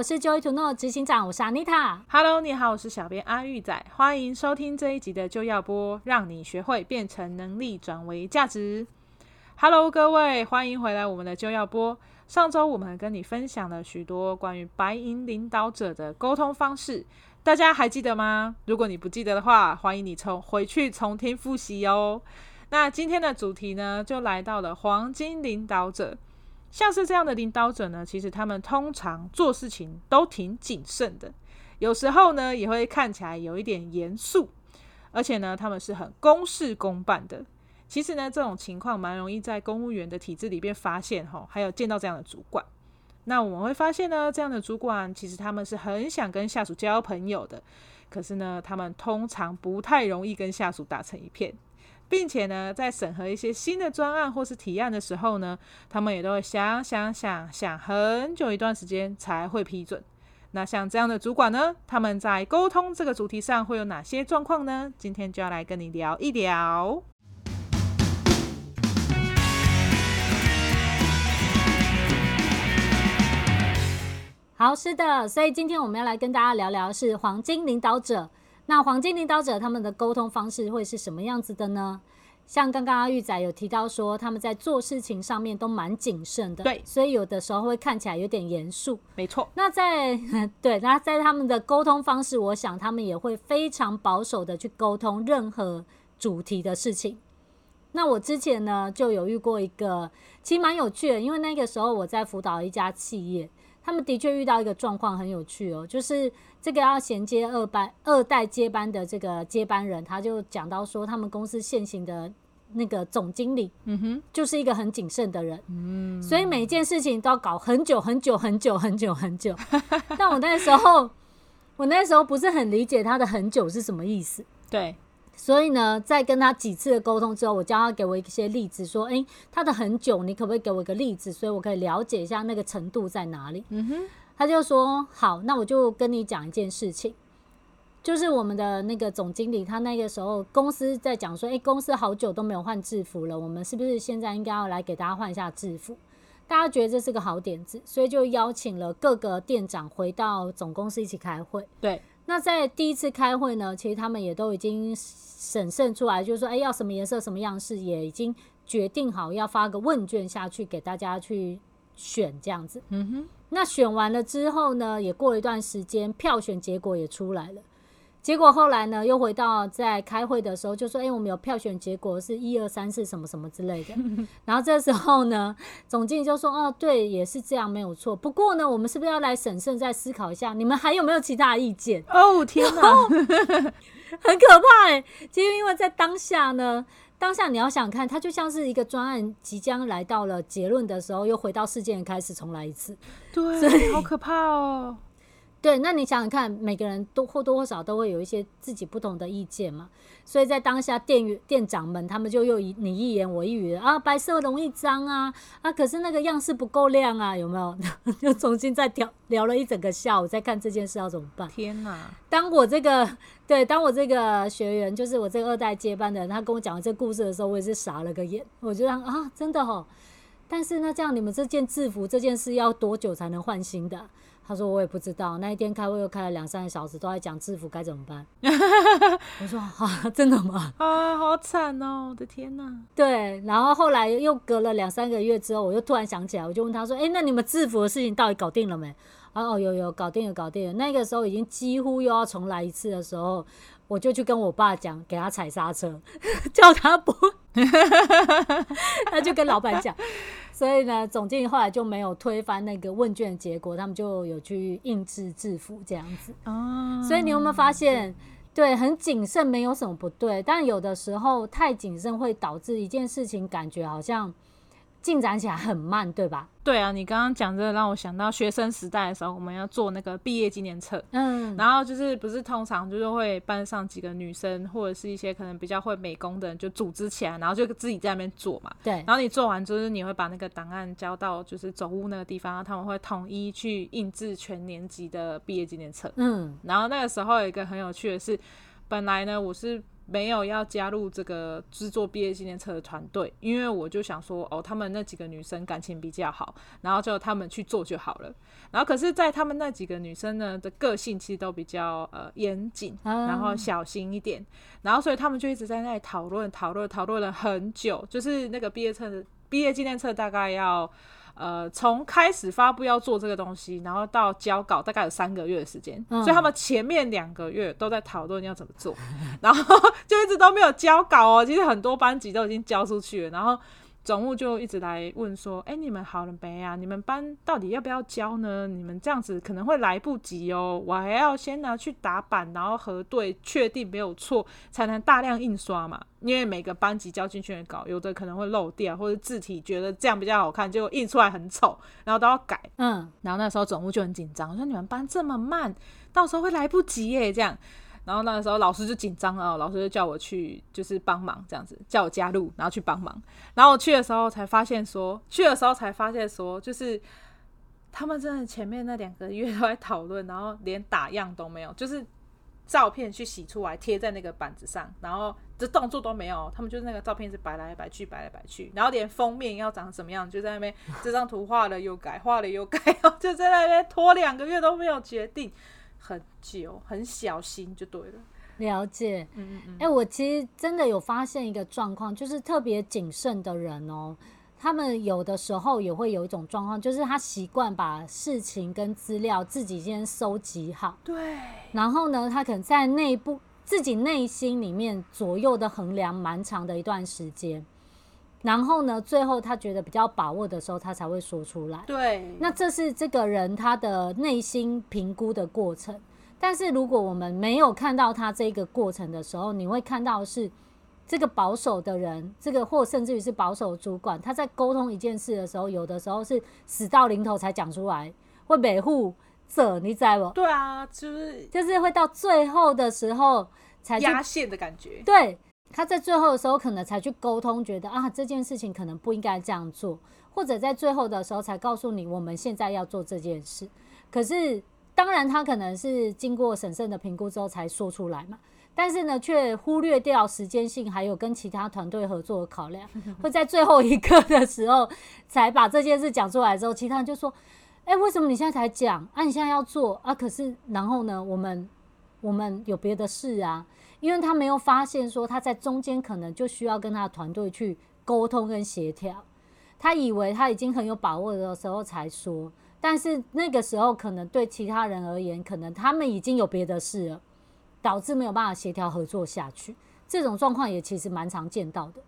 我是 Joy to Know 执行长，我是 Anita。Hello，你好，我是小编阿玉仔，欢迎收听这一集的就要播，让你学会变成能力转为价值。Hello，各位，欢迎回来我们的就要播。上周我们跟你分享了许多关于白银领导者的沟通方式，大家还记得吗？如果你不记得的话，欢迎你重回去重听复习哦。那今天的主题呢，就来到了黄金领导者。像是这样的领导者呢，其实他们通常做事情都挺谨慎的，有时候呢也会看起来有一点严肃，而且呢他们是很公事公办的。其实呢这种情况蛮容易在公务员的体制里边发现哈，还有见到这样的主管。那我们会发现呢，这样的主管其实他们是很想跟下属交朋友的，可是呢他们通常不太容易跟下属打成一片。并且呢，在审核一些新的专案或是提案的时候呢，他们也都会想想想想很久一段时间才会批准。那像这样的主管呢，他们在沟通这个主题上会有哪些状况呢？今天就要来跟你聊一聊。好，是的，所以今天我们要来跟大家聊聊是黄金领导者。那黄金领导者他们的沟通方式会是什么样子的呢？像刚刚阿玉仔有提到说，他们在做事情上面都蛮谨慎的，对，所以有的时候会看起来有点严肃，没错。那在 对，那在他们的沟通方式，我想他们也会非常保守的去沟通任何主题的事情。那我之前呢就有遇过一个，其实蛮有趣的，因为那个时候我在辅导一家企业。他们的确遇到一个状况很有趣哦，就是这个要衔接二班二代接班的这个接班人，他就讲到说，他们公司现行的那个总经理，嗯哼，就是一个很谨慎的人，嗯，所以每一件事情都要搞很久很久很久很久很久。但 我那时候，我那时候不是很理解他的很久是什么意思，对。所以呢，在跟他几次的沟通之后，我叫他给我一些例子，说：“诶，他的很久，你可不可以给我一个例子，所以我可以了解一下那个程度在哪里？”嗯哼，他就说：“好，那我就跟你讲一件事情，就是我们的那个总经理，他那个时候公司在讲说，诶，公司好久都没有换制服了，我们是不是现在应该要来给大家换一下制服？大家觉得这是个好点子，所以就邀请了各个店长回到总公司一起开会。对，那在第一次开会呢，其实他们也都已经。”审慎出来，就是说，哎，要什么颜色、什么样式，也已经决定好，要发个问卷下去给大家去选，这样子。嗯哼。那选完了之后呢，也过了一段时间，票选结果也出来了。结果后来呢，又回到在开会的时候，就说，哎，我们有票选结果是一二三四什么什么之类的。然后这时候呢，总经理就说，哦，对，也是这样，没有错。不过呢，我们是不是要来审慎再思考一下？你们还有没有其他意见？哦，天哪！很可怕哎、欸，其实因为在当下呢，当下你要想看，它就像是一个专案即将来到了结论的时候，又回到事件开始重来一次，对，好可怕哦。对，那你想想看，每个人都或多或少都会有一些自己不同的意见嘛，所以在当下店员店长们他们就又你一言我一语的啊，白色容易脏啊啊，可是那个样式不够亮啊，有没有？就重新再聊聊了一整个下午，再看这件事要怎么办？天哪！当我这个对，当我这个学员，就是我这个二代接班的人，他跟我讲了这故事的时候，我也是傻了个眼，我就让啊，真的哦。但是那这样你们这件制服这件事要多久才能换新的？他说：“我也不知道，那一天开会又开了两三个小时，都在讲制服该怎么办。”我说：“啊，真的吗？啊，好惨哦！我的天哪！”对，然后后来又隔了两三个月之后，我又突然想起来，我就问他说：“哎，那你们制服的事情到底搞定了没？”哦，有有搞定了，搞定了。那个时候已经几乎又要重来一次的时候，我就去跟我爸讲，给他踩刹车，叫他不，他就跟老板讲。所以呢，总经理后来就没有推翻那个问卷结果，他们就有去印制制服这样子。哦，所以你有没有发现，对，很谨慎没有什么不对，但有的时候太谨慎会导致一件事情感觉好像。进展起来很慢，对吧？对啊，你刚刚讲这个让我想到学生时代的时候，我们要做那个毕业纪念册，嗯，然后就是不是通常就是会班上几个女生或者是一些可能比较会美工的人就组织起来，然后就自己在那边做嘛，对。然后你做完就是你会把那个档案交到就是总务那个地方，然后他们会统一去印制全年级的毕业纪念册，嗯。然后那个时候有一个很有趣的是，本来呢我是。没有要加入这个制作毕业纪念册的团队，因为我就想说，哦，他们那几个女生感情比较好，然后就他们去做就好了。然后可是，在他们那几个女生呢的个性其实都比较呃严谨，然后小心一点，然后所以他们就一直在那里讨论讨论讨论了很久，就是那个毕业册的毕业纪念册大概要。呃，从开始发布要做这个东西，然后到交稿，大概有三个月的时间，嗯，所以他们前面两个月都在讨论要怎么做，然后就一直都没有交稿哦。其实很多班级都已经交出去了，然后。总务就一直来问说：“哎、你们好了没啊？你们班到底要不要交呢？你们这样子可能会来不及哦。我还要先拿去打版，然后核对，确定没有错，才能大量印刷嘛。因为每个班级交进去的稿，有的可能会漏掉，或者字体觉得这样比较好看，结果印出来很丑，然后都要改。嗯，然后那时候总务就很紧张，说你们班这么慢，到时候会来不及耶，这样。”然后那个时候老师就紧张了，老师就叫我去，就是帮忙这样子，叫我加入，然后去帮忙。然后我去的时候才发现说，去的时候才发现说，就是他们真的前面那两个月都在讨论，然后连打样都没有，就是照片去洗出来贴在那个板子上，然后这动作都没有。他们就是那个照片是摆来摆去，摆来摆去，然后连封面要长什么样，就在那边 这张图画了又改，画了又改，就在那边拖两个月都没有决定。很久，很小心就对了。了解，嗯嗯嗯。哎、欸，我其实真的有发现一个状况，就是特别谨慎的人哦，他们有的时候也会有一种状况，就是他习惯把事情跟资料自己先收集好。对。然后呢，他可能在内部自己内心里面左右的衡量蛮长的一段时间。然后呢，最后他觉得比较把握的时候，他才会说出来。对，那这是这个人他的内心评估的过程。但是如果我们没有看到他这个过程的时候，你会看到是这个保守的人，这个或甚至于是保守主管，他在沟通一件事的时候，有的时候是死到临头才讲出来，会维护者，你知道不？对啊，就是就是会到最后的时候才压线的感觉。对。他在最后的时候可能才去沟通，觉得啊这件事情可能不应该这样做，或者在最后的时候才告诉你我们现在要做这件事。可是当然他可能是经过审慎的评估之后才说出来嘛，但是呢却忽略掉时间性，还有跟其他团队合作的考量，会在最后一刻的时候才把这件事讲出来之后，其他人就说：哎，为什么你现在才讲？啊，你现在要做啊？可是然后呢，我们我们有别的事啊。因为他没有发现说他在中间可能就需要跟他的团队去沟通跟协调，他以为他已经很有把握的时候才说，但是那个时候可能对其他人而言，可能他们已经有别的事了，导致没有办法协调合作下去。这种状况也其实蛮常见到的。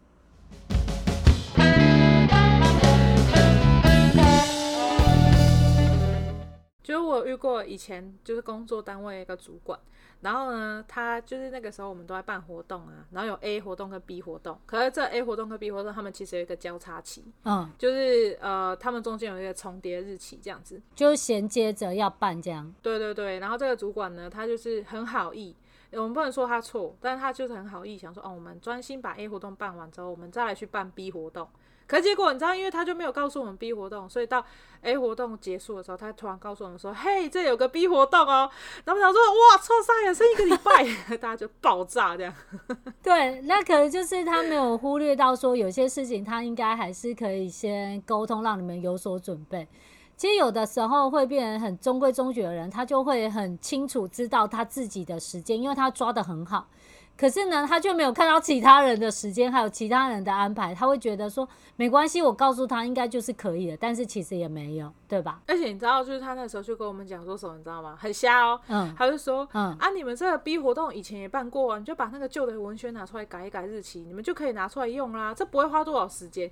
就我遇过以前就是工作单位一个主管。然后呢，他就是那个时候我们都在办活动啊，然后有 A 活动跟 B 活动，可是这 A 活动跟 B 活动他们其实有一个交叉期，嗯，就是呃，他们中间有一个重叠日期这样子，就衔接着要办这样。对对对，然后这个主管呢，他就是很好意，我们不能说他错，但是他就是很好意，想说哦，我们专心把 A 活动办完之后，我们再来去办 B 活动。可结果你知道，因为他就没有告诉我们 B 活动，所以到 A 活动结束的时候，他突然告诉我们说：“嘿，这有个 B 活动哦。”然后我想说：“哇，错杀也剩一个礼拜，大家就爆炸这样。”对，那可能就是他没有忽略到说，有些事情他应该还是可以先沟通，让你们有所准备。其实有的时候会变成很中规中矩的人，他就会很清楚知道他自己的时间，因为他抓得很好。可是呢，他就没有看到其他人的时间，还有其他人的安排，他会觉得说没关系，我告诉他应该就是可以的，但是其实也没有，对吧？而且你知道，就是他那时候就跟我们讲说什么，你知道吗？很瞎哦，嗯，他就说，嗯啊，你们这个 B 活动以前也办过啊，你就把那个旧的文宣拿出来改一改日期，你们就可以拿出来用啦，这不会花多少时间，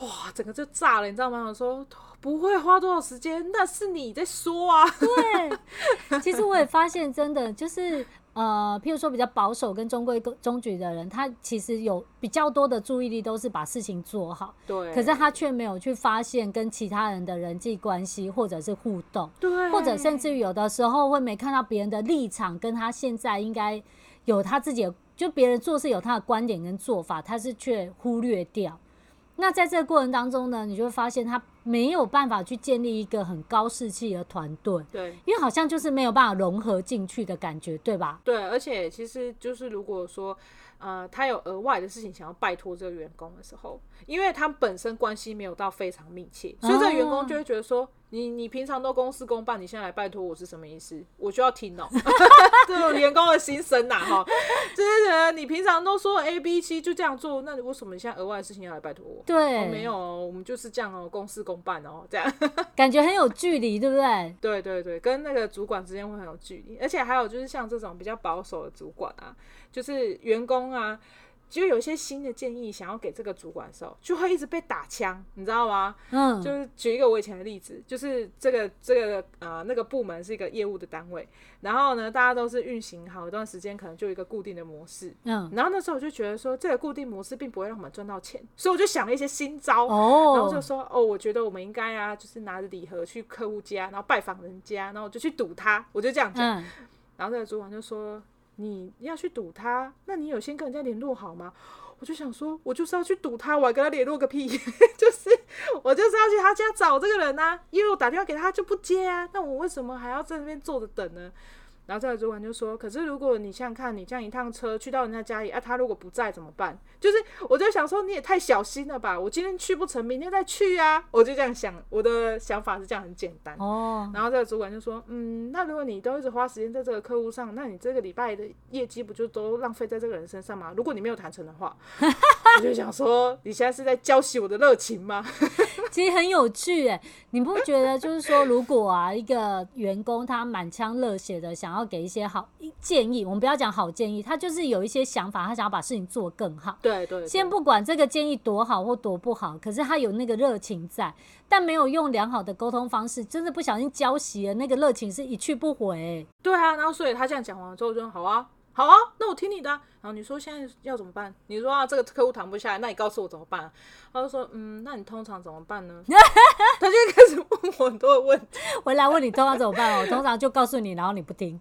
哇，整个就炸了，你知道吗？我说不会花多少时间，那是你在说啊，对，其实我也发现，真的就是。呃，譬如说比较保守跟中规中矩的人，他其实有比较多的注意力都是把事情做好，对。可是他却没有去发现跟其他人的人际关系或者是互动，对。或者甚至于有的时候会没看到别人的立场，跟他现在应该有他自己的，就别人做事有他的观点跟做法，他是却忽略掉。那在这个过程当中呢，你就会发现他没有办法去建立一个很高士气的团队。对，因为好像就是没有办法融合进去的感觉，对吧？对，而且其实就是如果说。呃，他有额外的事情想要拜托这个员工的时候，因为他本身关系没有到非常密切，所以这个员工就会觉得说，哦、你你平常都公事公办，你现在来拜托我是什么意思？我就要听哦，这种员工的心声呐，哈，这些人你平常都说 A B C 就这样做，那你为什么你现在额外的事情要来拜托我？对、哦，没有，我们就是这样哦，公事公办哦，这样 感觉很有距离，对不对？对对对，跟那个主管之间会很有距离，而且还有就是像这种比较保守的主管啊，就是员工啊。就有一些新的建议想要给这个主管的时候，就会一直被打枪，你知道吗？嗯，就是举一个我以前的例子，就是这个这个呃那个部门是一个业务的单位，然后呢大家都是运行好一段时间，可能就一个固定的模式，嗯，然后那时候我就觉得说这个固定模式并不会让我们赚到钱，所以我就想了一些新招，哦，然后就说哦，我觉得我们应该啊，就是拿着礼盒去客户家，然后拜访人家，然后我就去堵他，我就这样讲，嗯，然后这个主管就说。你要去堵他，那你有先跟人家联络好吗？我就想说，我就是要去堵他，我还跟他联络个屁，就是我就是要去他家找这个人啊，因为我打电话给他就不接啊，那我为什么还要在那边坐着等呢？然后这个主管就说：“可是如果你想想看，你这样一趟车去到人家家里啊，他如果不在怎么办？就是我就想说，你也太小心了吧！我今天去不成，明天再去啊！我就这样想，我的想法是这样，很简单。哦。然后这个主管就说：嗯，那如果你都一直花时间在这个客户上，那你这个礼拜的业绩不就都浪费在这个人身上吗？如果你没有谈成的话，我就想说，你现在是在浇熄我的热情吗？其实很有趣诶，你不觉得就是说，如果啊，一个员工他满腔热血的想要。要给一些好建议，我们不要讲好建议，他就是有一些想法，他想要把事情做更好。对，对对，先不管这个建议多好或多不好，可是他有那个热情在，但没有用良好的沟通方式，真的不小心浇熄了那个热情，是一去不回。对啊，然后所以他这样讲完了之后就说好啊。好啊，那我听你的啊。然后你说现在要怎么办？你说啊，这个客户谈不下来，那你告诉我怎么办啊？他就说，嗯，那你通常怎么办呢？他就开始问我很多的问题，回来问你通常怎么办？我通常就告诉你，然后你不听，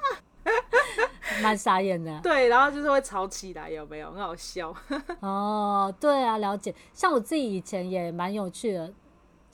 蛮傻眼的。对，然后就是会吵起来，有没有？很好笑。哦，对啊，了解。像我自己以前也蛮有趣的。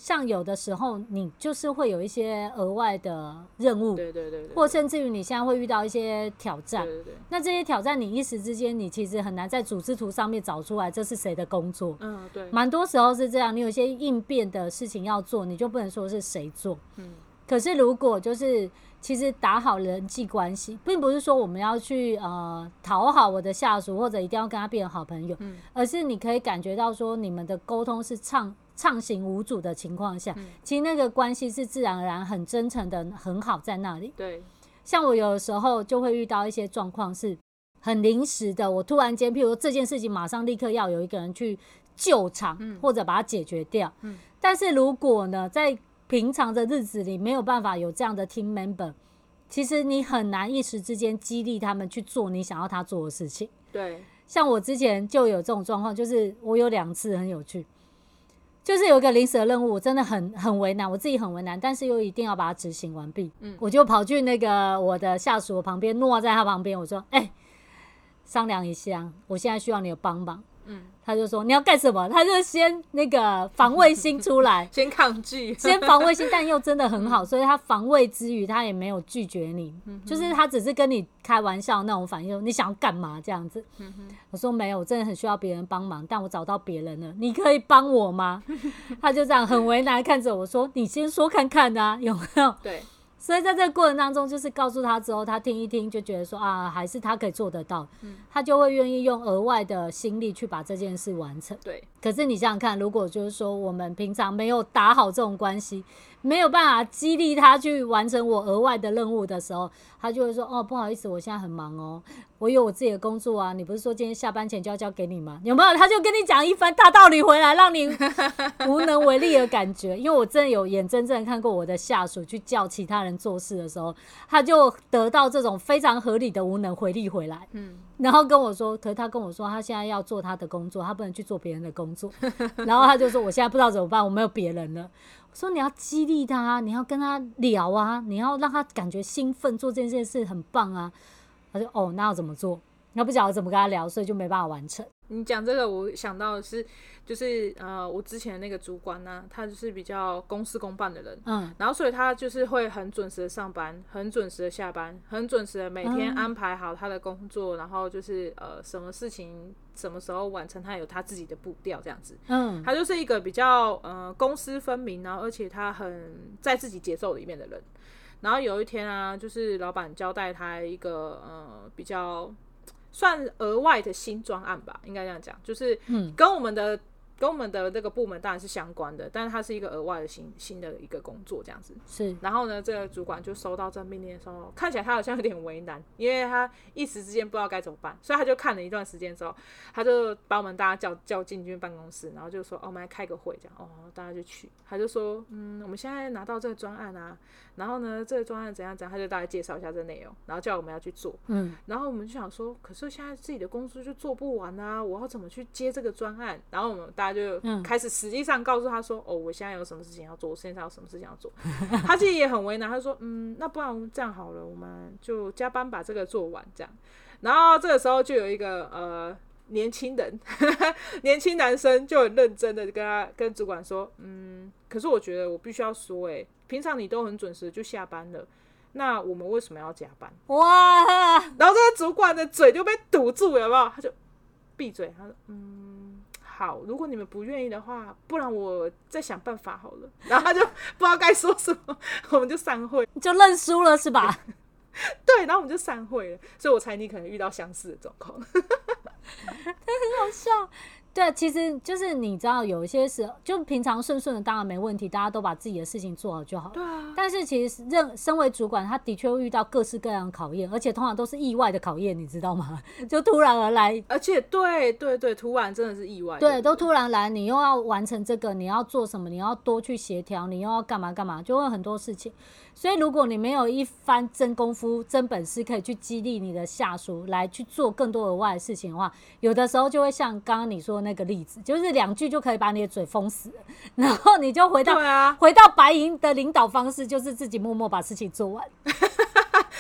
像有的时候，你就是会有一些额外的任务，对对对，或甚至于你现在会遇到一些挑战，对对对。那这些挑战，你一时之间，你其实很难在组织图上面找出来这是谁的工作。嗯，对。蛮多时候是这样，你有一些应变的事情要做，你就不能说是谁做。嗯。可是如果就是其实打好人际关系，并不是说我们要去呃讨好我的下属，或者一定要跟他变好朋友，嗯，而是你可以感觉到说你们的沟通是畅。畅行无阻的情况下，其实那个关系是自然而然很真诚的，很好在那里。对，像我有的时候就会遇到一些状况是很临时的，我突然间，譬如说这件事情马上立刻要有一个人去救场，或者把它解决掉。但是如果呢，在平常的日子里没有办法有这样的 team member，其实你很难一时之间激励他们去做你想要他做的事情。对，像我之前就有这种状况，就是我有两次很有趣。就是有一个临时的任务，我真的很很为难，我自己很为难，但是又一定要把它执行完毕。嗯，我就跑去那个我的下属旁边，诺在他旁边，我说：“哎、欸，商量一下，我现在需要你的帮忙。”嗯。他就说，你要干什么？他就先那个防卫心出来，先抗拒，先防卫心，但又真的很好，所以他防卫之余，他也没有拒绝你，就是他只是跟你开玩笑那种反应，你想要干嘛这样子？我说没有，我真的很需要别人帮忙，但我找到别人了，你可以帮我吗？他就这样很为难看着我说，你先说看看啊，有没有？对。所以在这个过程当中，就是告诉他之后，他听一听就觉得说啊，还是他可以做得到，嗯，他就会愿意用额外的心力去把这件事完成。对。可是你想想看，如果就是说我们平常没有打好这种关系，没有办法激励他去完成我额外的任务的时候，他就会说哦，不好意思，我现在很忙哦，我有我自己的工作啊。你不是说今天下班前就要交给你吗？有没有？他就跟你讲一番大道理回来，让你无能为力的感觉。因为我真的有眼睁睁看过我的下属去叫其他人做事的时候，他就得到这种非常合理的无能回力回来。嗯。然后跟我说，可是他跟我说，他现在要做他的工作，他不能去做别人的工作。然后他就说，我现在不知道怎么办，我没有别人了。我说，你要激励他，你要跟他聊啊，你要让他感觉兴奋，做这件事很棒啊。他说，哦，那要怎么做？然后不晓得怎么跟他聊，所以就没办法完成。你讲这个，我想到的是，就是呃，我之前那个主管呢、啊，他就是比较公事公办的人，嗯，然后所以他就是会很准时的上班，很准时的下班，很准时的每天安排好他的工作，嗯、然后就是呃，什么事情什么时候完成，他有他自己的步调这样子，嗯，他就是一个比较呃公私分明，然后而且他很在自己节奏里面的人。然后有一天啊，就是老板交代他一个呃比较。算额外的新专案吧，应该这样讲，就是跟我们的、嗯、跟我们的这个部门当然是相关的，但是它是一个额外的新新的一个工作这样子。是，然后呢，这个主管就收到这命令的时候，看起来他好像有点为难，因为他一时之间不知道该怎么办，所以他就看了一段时间之后，他就把我们大家叫叫进去办公室，然后就说：“哦，我们来开个会，这样哦，大家就去。”他就说：“嗯，我们现在拿到这个专案啊。”然后呢，这个专案怎样怎样，他就大概介绍一下这个内容，然后叫我们要去做。嗯，然后我们就想说，可是现在自己的公司就做不完啊，我要怎么去接这个专案？然后我们大家就开始实际上告诉他说，嗯、哦，我现在有什么事情要做，我现在有什么事情要做。他其实也很为难，他说，嗯，那不然我们这样好了，我们就加班把这个做完，这样。然后这个时候就有一个呃年轻人，年轻男生就很认真的跟他跟主管说，嗯，可是我觉得我必须要说，哎。平常你都很准时就下班了，那我们为什么要加班？哇！然后这个主管的嘴就被堵住了，有没有？他就闭嘴。他说：“嗯，好，如果你们不愿意的话，不然我再想办法好了。”然后他就 不知道该说什么，我们就散会，就认输了是吧？对，然后我们就散会了。所以我猜你可能遇到相似的状况，但很好笑。对，其实就是你知道，有一些时候就平常顺顺的，当然没问题，大家都把自己的事情做好就好。对啊。但是其实任身为主管，他的确会遇到各式各样的考验，而且通常都是意外的考验，你知道吗？就突然而来，而且对对对，突然真的是意外。对，对，都突然来，你又要完成这个，你要做什么？你要多去协调，你又要干嘛干嘛，就会很多事情。所以，如果你没有一番真功夫、真本事，可以去激励你的下属来去做更多额外的事情的话，有的时候就会像刚刚你说的那个例子，就是两句就可以把你的嘴封死了，然后你就回到、啊、回到白银的领导方式，就是自己默默把事情做完。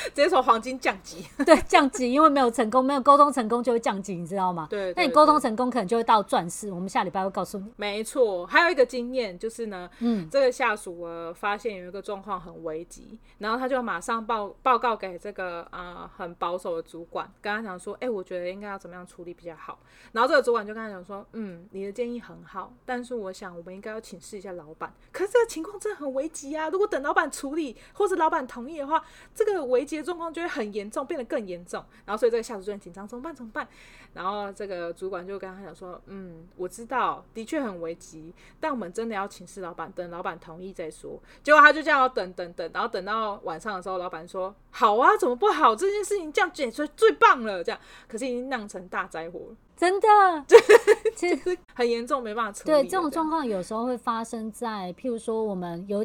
直接从黄金降级，对，降级，因为没有成功，没有沟通成功就会降级，你知道吗？对，那你沟通成功，可能就会到钻石。我们下礼拜会告诉你。没错，还有一个经验就是呢，嗯，这个下属呃发现有一个状况很危急，然后他就马上报报告给这个啊、呃、很保守的主管，跟他讲说，哎、欸，我觉得应该要怎么样处理比较好。然后这个主管就跟他讲说，嗯，你的建议很好，但是我想我们应该要请示一下老板。可是这个情况真的很危急啊！如果等老板处理或者老板同意的话，这个危急的状况就会很。严重变得更严重，然后所以这个下属就很紧张，怎么办？怎么办？然后这个主管就跟他讲说：“嗯，我知道，的确很危急，但我们真的要请示老板，等老板同意再说。”结果他就这样等等等，然后等到晚上的时候，老板说：“好啊，怎么不好？这件事情这样解决最棒了。”这样，可是已经酿成大灾祸了，真的，其实很严重，没办法处理。对，这种状况有时候会发生在，譬如说我们有。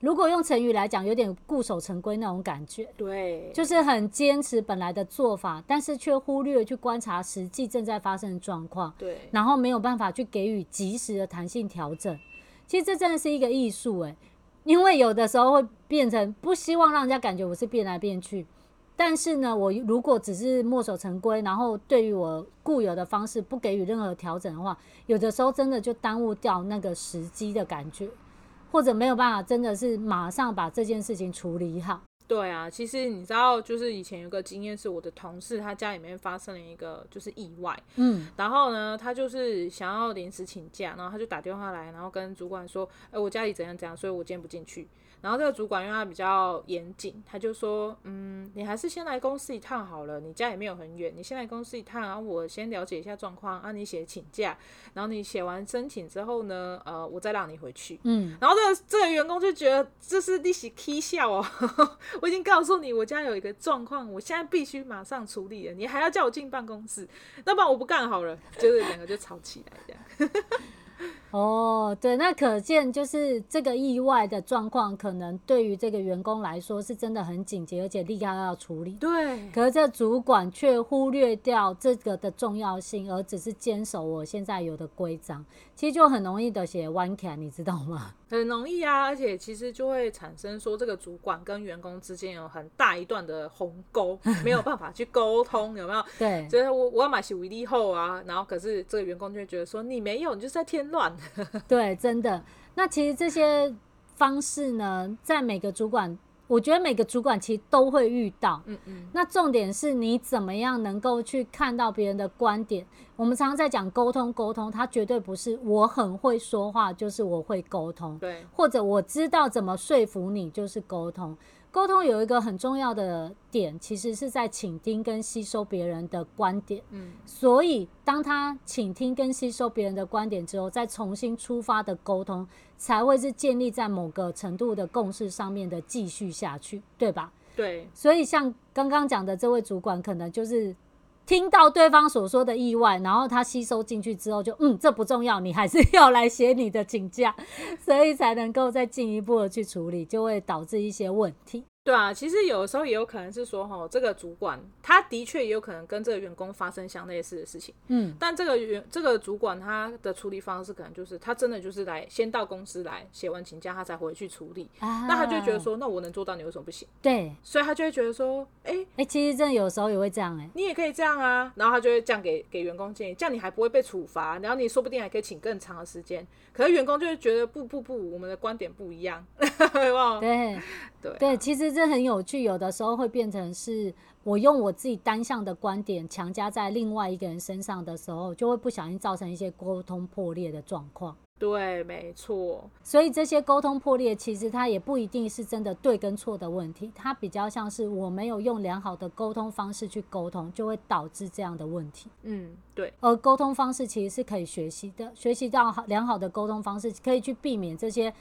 如果用成语来讲，有点固守成规那种感觉，对，就是很坚持本来的做法，但是却忽略去观察实际正在发生的状况，对，然后没有办法去给予及时的弹性调整。其实这真的是一个艺术诶，因为有的时候会变成不希望让人家感觉我是变来变去，但是呢，我如果只是墨守成规，然后对于我固有的方式不给予任何调整的话，有的时候真的就耽误掉那个时机的感觉。或者没有办法，真的是马上把这件事情处理好。对啊，其实你知道，就是以前有个经验，是我的同事他家里面发生了一个就是意外，嗯，然后呢，他就是想要临时请假，然后他就打电话来，然后跟主管说，哎，我家里怎样怎样，所以我今天不进去。然后这个主管因为他比较严谨，他就说，嗯，你还是先来公司一趟好了，你家也没有很远，你先来公司一趟，然后我先了解一下状况，啊，你写请假，然后你写完申请之后呢，呃，我再让你回去。嗯，然后这个这个员工就觉得这是利息 K 笑哦，我已经告诉你我家有一个状况，我现在必须马上处理了，你还要叫我进办公室，那不然我不干好了，就是两个就吵起来这样。哦，对，那可见就是这个意外的状况，可能对于这个员工来说是真的很紧急，而且立刻要处理。对，可是这主管却忽略掉这个的重要性，而只是坚守我现在有的规章，其实就很容易的写弯卡，你知道吗？很容易啊，而且其实就会产生说，这个主管跟员工之间有很大一段的鸿沟，没有办法去沟通，有没有？对，就是我我要买洗维力后啊，然后可是这个员工就会觉得说，你没有，你就是在添乱。对，真的。那其实这些方式呢，在每个主管，我觉得每个主管其实都会遇到。嗯嗯。那重点是你怎么样能够去看到别人的观点？我们常常在讲沟通，沟通，它绝对不是我很会说话，就是我会沟通。对。或者我知道怎么说服你，就是沟通。沟通有一个很重要的点，其实是在倾听跟吸收别人的观点。嗯，所以当他倾听跟吸收别人的观点之后，再重新出发的沟通，才会是建立在某个程度的共识上面的继续下去，对吧？对。所以像刚刚讲的这位主管，可能就是。听到对方所说的意外，然后他吸收进去之后就，嗯，这不重要，你还是要来写你的请假，所以才能够再进一步的去处理，就会导致一些问题。对啊，其实有的时候也有可能是说，哈，这个主管他的确也有可能跟这个员工发生相类似的事情，嗯，但这个员这个主管他的处理方式可能就是他真的就是来先到公司来写完请假，他才回去处理，啊、那他就觉得说，那我能做到，你为什么不行？对，所以他就会觉得说，哎、欸、哎、欸，其实真的有时候也会这样、欸，哎，你也可以这样啊，然后他就会这样给给员工建议，这样你还不会被处罚，然后你说不定还可以请更长的时间，可是员工就会觉得不不不，我们的观点不一样，对。对，啊、对，其实这很有趣，有的时候会变成是我用我自己单向的观点强加在另外一个人身上的时候，就会不小心造成一些沟通破裂的状况。对，没错。所以这些沟通破裂，其实它也不一定是真的对跟错的问题，它比较像是我没有用良好的沟通方式去沟通，就会导致这样的问题。嗯，对。而沟通方式其实是可以学习的，学习到好良好的沟通方式，可以去避免这些。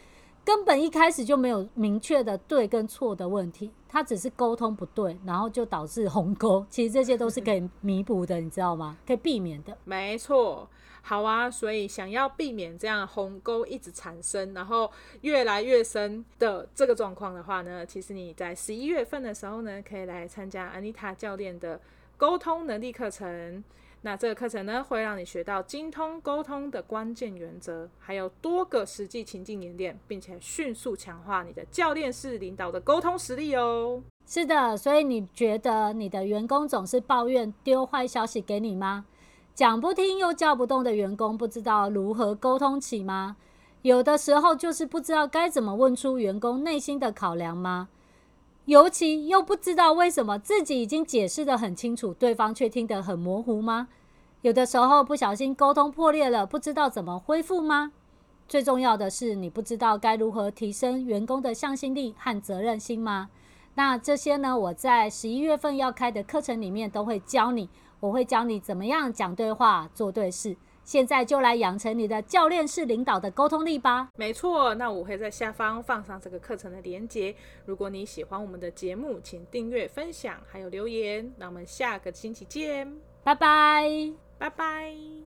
根本一开始就没有明确的对跟错的问题，他只是沟通不对，然后就导致鸿沟。其实这些都是可以弥补的，你知道吗？可以避免的。没错，好啊。所以想要避免这样鸿沟一直产生，然后越来越深的这个状况的话呢，其实你在十一月份的时候呢，可以来参加安妮塔教练的沟通能力课程。那这个课程呢，会让你学到精通沟通的关键原则，还有多个实际情境演练，并且迅速强化你的教练式领导的沟通实力哦。是的，所以你觉得你的员工总是抱怨丢坏消息给你吗？讲不听又叫不动的员工，不知道如何沟通起吗？有的时候就是不知道该怎么问出员工内心的考量吗？尤其又不知道为什么自己已经解释得很清楚，对方却听得很模糊吗？有的时候不小心沟通破裂了，不知道怎么恢复吗？最重要的是，你不知道该如何提升员工的向心力和责任心吗？那这些呢，我在十一月份要开的课程里面都会教你，我会教你怎么样讲对话、做对事。现在就来养成你的教练式领导的沟通力吧。没错，那我会在下方放上这个课程的链接。如果你喜欢我们的节目，请订阅、分享，还有留言。那我们下个星期见，拜拜，拜拜。